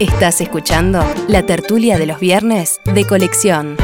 Estás escuchando la tertulia de los viernes de colección.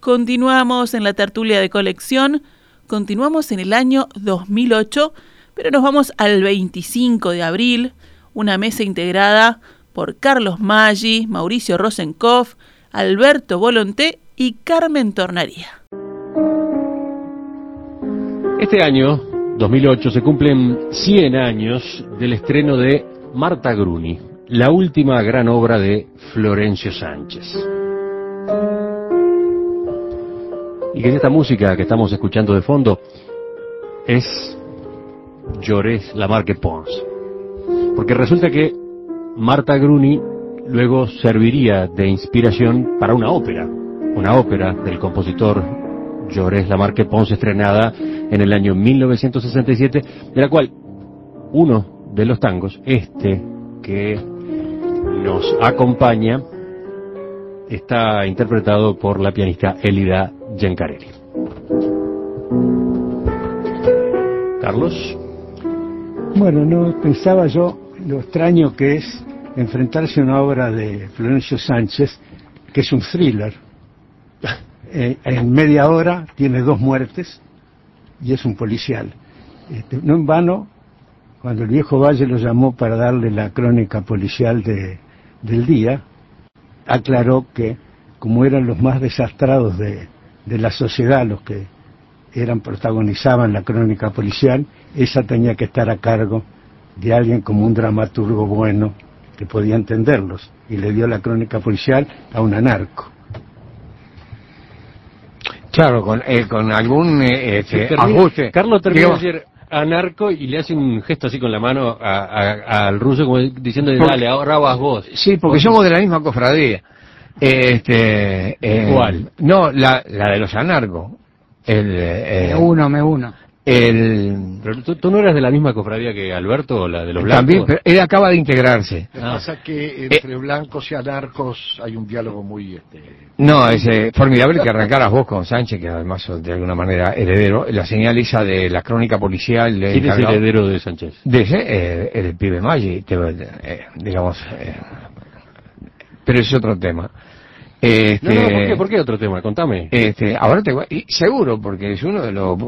Continuamos en la tertulia de colección, continuamos en el año 2008, pero nos vamos al 25 de abril, una mesa integrada por Carlos Maggi, Mauricio Rosenkopf, Alberto Volonté y Carmen Tornaría. Este año, 2008, se cumplen 100 años del estreno de Marta Gruni, la última gran obra de Florencio Sánchez. Y que esta música que estamos escuchando de fondo es Llorés Lamarque Pons. Porque resulta que Marta Gruni luego serviría de inspiración para una ópera, una ópera del compositor Llorés Lamarque Pons estrenada en el año 1967, de la cual uno de los tangos, este que nos acompaña, está interpretado por la pianista Elida Giancarelli. Carlos. Bueno, no pensaba yo lo extraño que es enfrentarse a una obra de Florencio Sánchez, que es un thriller. Eh, en media hora tiene dos muertes y es un policial. Este, no en vano, cuando el viejo Valle lo llamó para darle la crónica policial de, del día, aclaró que como eran los más desastrados de, de la sociedad los que eran protagonizaban la crónica policial, esa tenía que estar a cargo de alguien como un dramaturgo bueno que podía entenderlos y le dio la crónica policial a un anarco. Claro, con, eh, con algún eh, este, ajuste. Carlos termina de Anarco y le hace un gesto así con la mano a- a- al ruso como diciendo Porque- dale, ahora vas vos. Sí, porque somos de la misma cofradía. Este, eh, ¿Cuál? No, la, la de los anarcos. El, eh, Me uno, me uno. El, Pero tú, tú no eras de la misma cofradía que Alberto o la de los blancos. también, pero él acaba de integrarse. Lo que Ah. pasa es que entre blancos y anarcos hay un diálogo muy... Este, No, es eh, formidable que arrancaras vos con Sánchez, que además sos de alguna manera heredero. La señal esa de la crónica policial. de ¿Quién es heredero de Sánchez? De ese, eh, el pibe Maggi, te- eh, digamos. eh, pero es otro tema. Este, No, no, ¿por qué? ¿Por qué otro tema? Contame. Este, ahora te voy- y seguro, porque es uno de los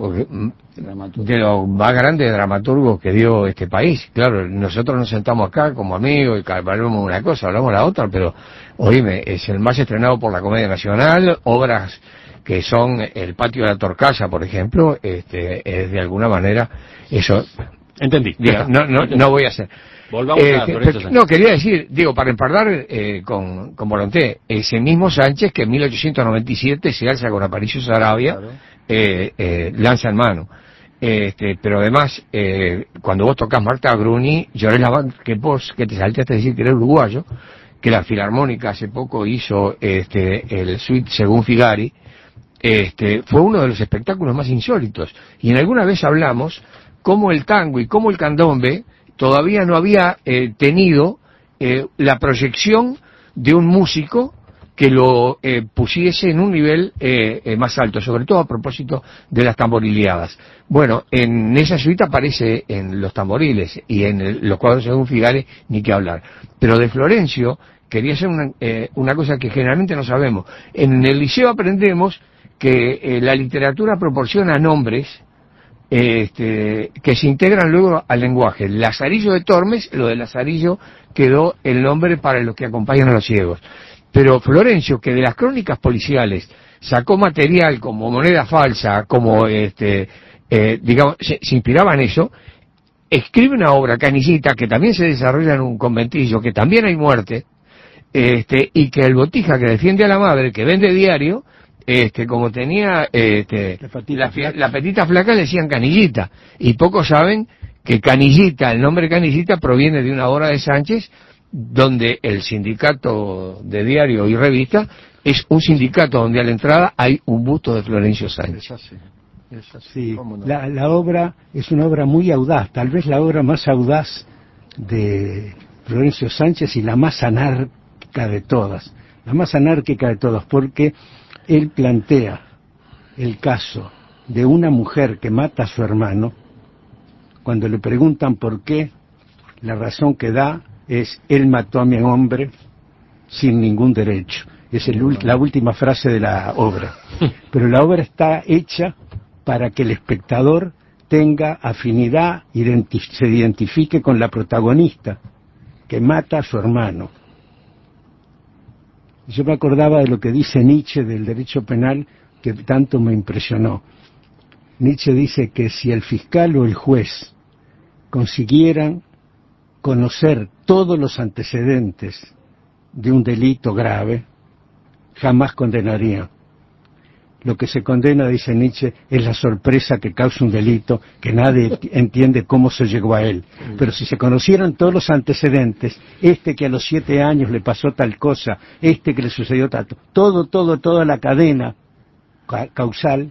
de los más grandes dramaturgos que dio este país. Claro, nosotros nos sentamos acá como amigos y hablamos una cosa, hablamos la otra, pero oíme, es el más estrenado por la Comedia Nacional, obras que son El Patio de la Torcasa, por ejemplo, este, es de alguna manera eso. Entendí. No, no, no voy a hacer. Volvamos a Eh, Florencio pero- no, quería decir, digo, para empardar eh, con, con Volonté, ese mismo Sánchez que en 1897 se alza con Aparicio Sarabia, eh, eh, lanza en mano. Este, pero además, eh, cuando vos tocas Marta Gruni, lloré la que vos, que te saltaste a decir que eres uruguayo, que la Filarmónica hace poco hizo este, el suite según Figari, este, fue uno de los espectáculos más insólitos. Y en alguna vez hablamos cómo el tango y cómo el candombe todavía no había eh, tenido eh, la proyección de un músico que lo eh, pusiese en un nivel eh, eh, más alto, sobre todo a propósito de las tamborileadas. Bueno, en esa suite aparece en los tamboriles y en los cuadros según Figare ni que hablar. Pero de Florencio quería hacer una, eh, una cosa que generalmente no sabemos. En el liceo aprendemos que la literatura proporciona nombres este, que se integran luego al lenguaje. Lazarillo de Tormes, lo de Lazarillo quedó el nombre para los que acompañan a los ciegos. Pero Florencio, que de las crónicas policiales sacó material como moneda falsa, como este, eh, digamos, se, se inspiraba en eso, escribe una obra, Canillita, que también se desarrolla en un conventillo, que también hay muerte, este, y que el botija que defiende a la madre, que vende diario, este, como tenía este, La patita la, fi- flaca. la petita flaca, le decían canillita. Y pocos saben que canillita, el nombre canillita proviene de una obra de Sánchez, donde el sindicato de diario y revista es un sindicato donde a la entrada hay un busto de Florencio Sánchez. es así. Es así. Sí, ¿cómo no? la, la obra es una obra muy audaz, tal vez la obra más audaz de Florencio Sánchez y la más anárquica de todas, la más anárquica de todas, porque él plantea el caso de una mujer que mata a su hermano, cuando le preguntan por qué la razón que da es, él mató a mi hombre sin ningún derecho. Es el la última frase de la obra. Pero la obra está hecha para que el espectador tenga afinidad, se identifique con la protagonista, que mata a su hermano. Yo me acordaba de lo que dice Nietzsche del derecho penal, que tanto me impresionó. Nietzsche dice que si el fiscal o el juez consiguieran conocer todos los antecedentes de un delito grave, jamás condenarían. Lo que se condena, dice Nietzsche, es la sorpresa que causa un delito que nadie entiende cómo se llegó a él. Pero si se conocieran todos los antecedentes, este que a los siete años le pasó tal cosa, este que le sucedió tanto, todo, todo, toda la cadena ca- causal,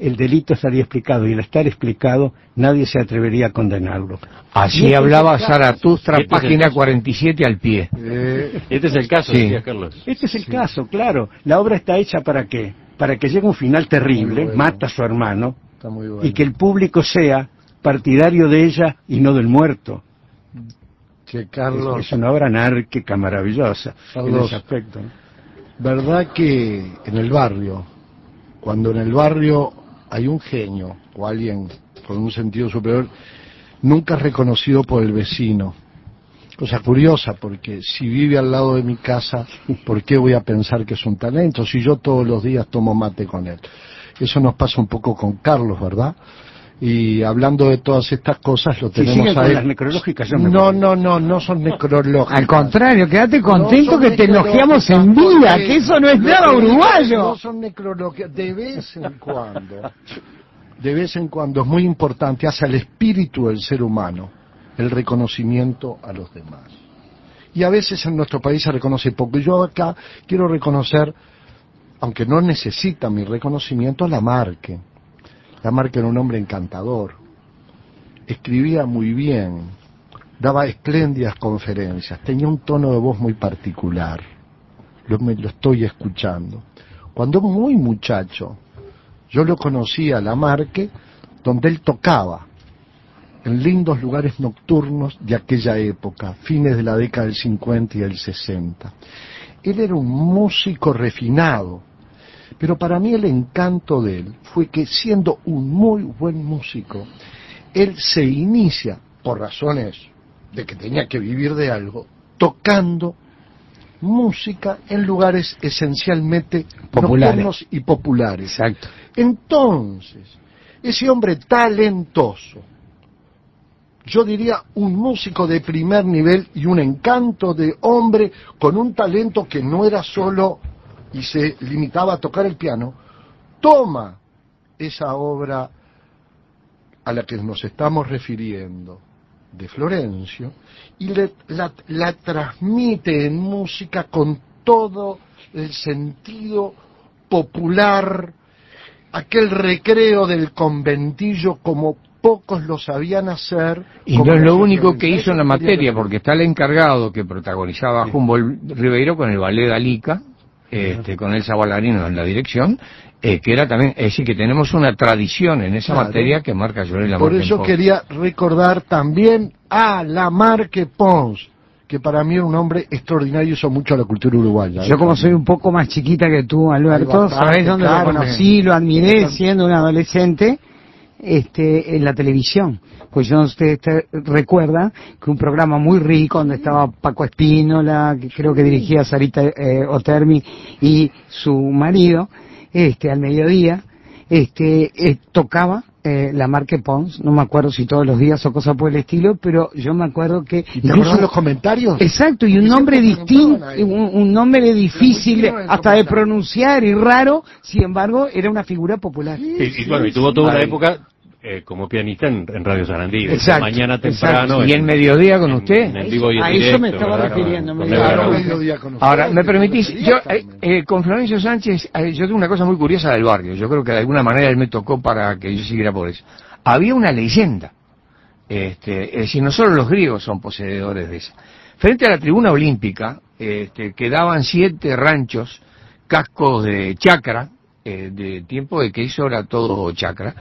el delito estaría explicado y al estar explicado nadie se atrevería a condenarlo. Así este hablaba. Zaratustra, Este página caso. 47 al pie. Eh, Este es el caso, Sí. decía Carlos. Este es el caso, claro. La obra está hecha para qué? Para que llegue un final terrible, bueno. mata a su hermano, bueno. y que el público sea partidario de ella y no del muerto. Es, Carlos, es una obra anárquica maravillosa en ese aspecto. ¿no? ¿verdad que en el barrio, cuando en el barrio hay un genio o alguien con un sentido superior, nunca es reconocido por el vecino? Cosa curiosa, porque si vive al lado de mi casa, ¿por qué voy a pensar que es un talento si yo todos los días tomo mate con él? Eso nos pasa un poco con Carlos, ¿verdad? Y hablando de todas estas cosas, lo tenemos siguen a con él. las necrológicas, yo me No, no, no, no son necrológicas. Al contrario, quédate contento No que te elogiamos en vida, que eso no es nada uruguayo. No son necrológicas, de vez en cuando, de vez en cuando es muy importante hacia el espíritu del ser humano el reconocimiento a los demás. Y a veces en nuestro país se reconoce poco. Yo acá quiero reconocer, aunque no necesita mi reconocimiento, a Lamarque. Lamarque era un hombre encantador, escribía muy bien, daba espléndidas conferencias, tenía un tono de voz muy particular. Lo, me, lo estoy escuchando. Cuando muy muchacho, yo lo conocía a Lamarque, donde él tocaba en lindos lugares nocturnos de aquella época, fines de la década del 50 y del 60. Él era un músico refinado, pero para mí el encanto de él fue que siendo un muy buen músico, él se inicia, por razones de que tenía que vivir de algo, tocando música en lugares esencialmente Populares. nocturnos y populares. Exacto. Entonces, ese hombre talentoso, yo diría un músico de primer nivel y un encanto de hombre con un talento que no era solo y se limitaba a tocar el piano, toma esa obra a la que nos estamos refiriendo de Florencio y le- la, la transmite en música con todo el sentido popular, aquel recreo del conventillo como pocos lo sabían hacer. Y no es lo único que hizo en la materia, porque está el encargado que protagonizaba Humboldt Ribeiro con el ballet Dalica, este, con Elsa Ballarino en la dirección, eh, que era también, es decir, que tenemos una tradición en esa Claro. materia que marca Joel Por eso Pons. quería recordar también a Lamarque Pons, que para mí era un hombre extraordinario y hizo mucho a la cultura uruguaya. Yo como soy un poco más chiquita que tú, Alberto, sabés dónde claro, lo conocí, lo admiré siendo un adolescente, este, en la televisión. Pues yo no te- recuerdan que un programa muy rico donde estaba Paco Espínola, que creo que dirigía Sarita eh, Otermi y su marido, este, al mediodía, este, eh, tocaba eh, la Marque Pons, no me acuerdo si todos los días o cosas por el estilo, pero yo me acuerdo que ¿Y acordás los comentarios? Exacto, y un nombre distinto, un, un nombre difícil hasta de pronunciar y raro, sin embargo, era una figura popular. Y, y bueno, y tuvo toda una época eh, como pianista en, en Radio Sarandí. Exacto, Mañana exacto. temprano. ¿Y en mediodía con en- usted? En, el vivo y en A eso me estaba ¿verdad? refiriendo, me Claro, mediodía con Ahora, me permitís, yo eh, eh, con Florencio Sánchez, eh, yo tengo una cosa muy curiosa del barrio, yo creo que de alguna manera él me tocó para que yo siguiera por eso. Había una leyenda, este, es decir, no solo los griegos son poseedores de esa. Frente a la tribuna olímpica, este, quedaban siete ranchos, cascos de chacra, eh, de tiempo de que eso era todo chacra,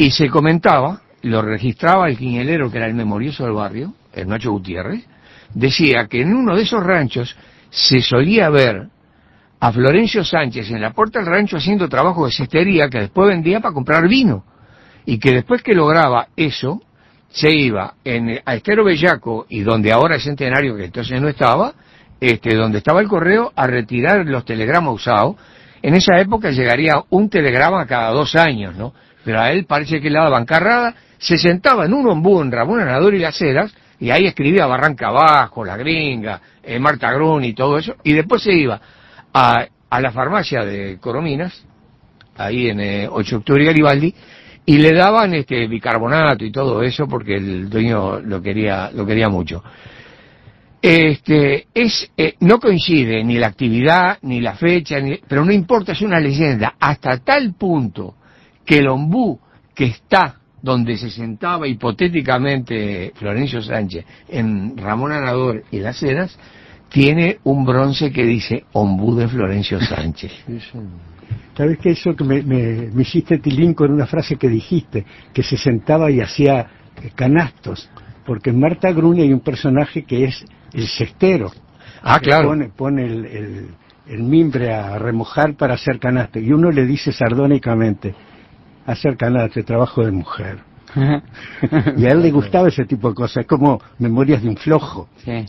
y se comentaba lo registraba el quiñelero que era el memorioso del barrio, el Nacho Gutiérrez, decía que en uno de esos ranchos se solía ver a Florencio Sánchez en la puerta del rancho haciendo trabajo de cestería que después vendía para comprar vino. Y que después que lograba eso, se iba en, a Estero Bellaco y donde ahora es Centenario, que entonces no estaba, este, donde estaba el correo, a retirar los telegramas usados. En esa época llegaría un telegrama cada dos años, ¿no? Pero a él parece que le daban carrada, se sentaba en un ombú en Ramón Anador y Las Heras, y ahí escribía Barranca Abajo, La Gringa, eh, Marta Grun y todo eso, y después se iba a, a la farmacia de Corominas, ahí en 8 eh, de octubre y Garibaldi, y le daban este bicarbonato y todo eso porque el dueño lo quería, lo quería mucho. Este, es, eh, no coincide ni la actividad, ni la fecha, ni, pero no importa, es una leyenda, hasta tal punto que el ombú que está donde se sentaba hipotéticamente Florencio Sánchez en Ramón Anador y Las Heras, tiene un bronce que dice Ombú de Florencio Sánchez. ¿Sabes que eso que me, me, hiciste tilín con una frase que dijiste, que se sentaba y hacía eh, canastos? Porque en Marta Gruni hay un personaje que es el cestero. Ah, claro. Pone, pone el, el, mimbre a remojar para hacer canastos. Y uno le dice sardónicamente, hacer canastos, trabajo de mujer. y a él le gustaba ese tipo de cosas, es como memorias de un flojo. Sí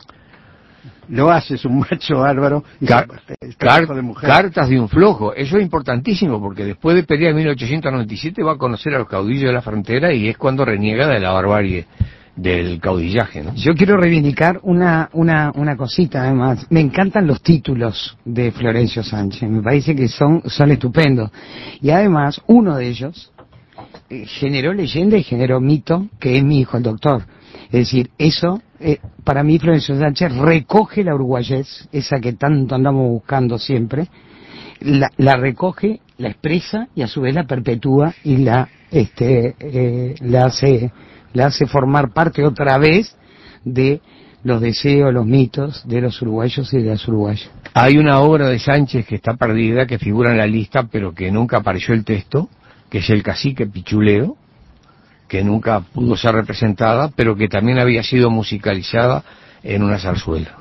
lo haces un macho bárbaro y de mujer. cartas de un flojo eso es importantísimo porque después de pelear en 1897 va a conocer a los caudillos de la frontera y es cuando reniega de la barbarie del caudillaje ¿no? yo quiero reivindicar una, una, una cosita además. Me encantan los títulos de Florencio Sánchez. Me parece que son, son estupendos. Y además uno de ellos eh, generó leyenda y generó mito que es mi hijo el doctor. Es decir, eso, eh, para mí Florencio Sánchez recoge la uruguayés, esa que tanto andamos buscando siempre, la, recoge, la expresa y a su vez la perpetúa y la, este, eh, la, hace, la hace formar parte otra vez de los deseos, los mitos de los uruguayos y de las uruguayas. Hay una obra de Sánchez que está perdida, que figura en la lista, pero que nunca apareció el texto, que es El cacique Pichuleo, que nunca pudo ser representada, pero que también había sido musicalizada en una zarzuela.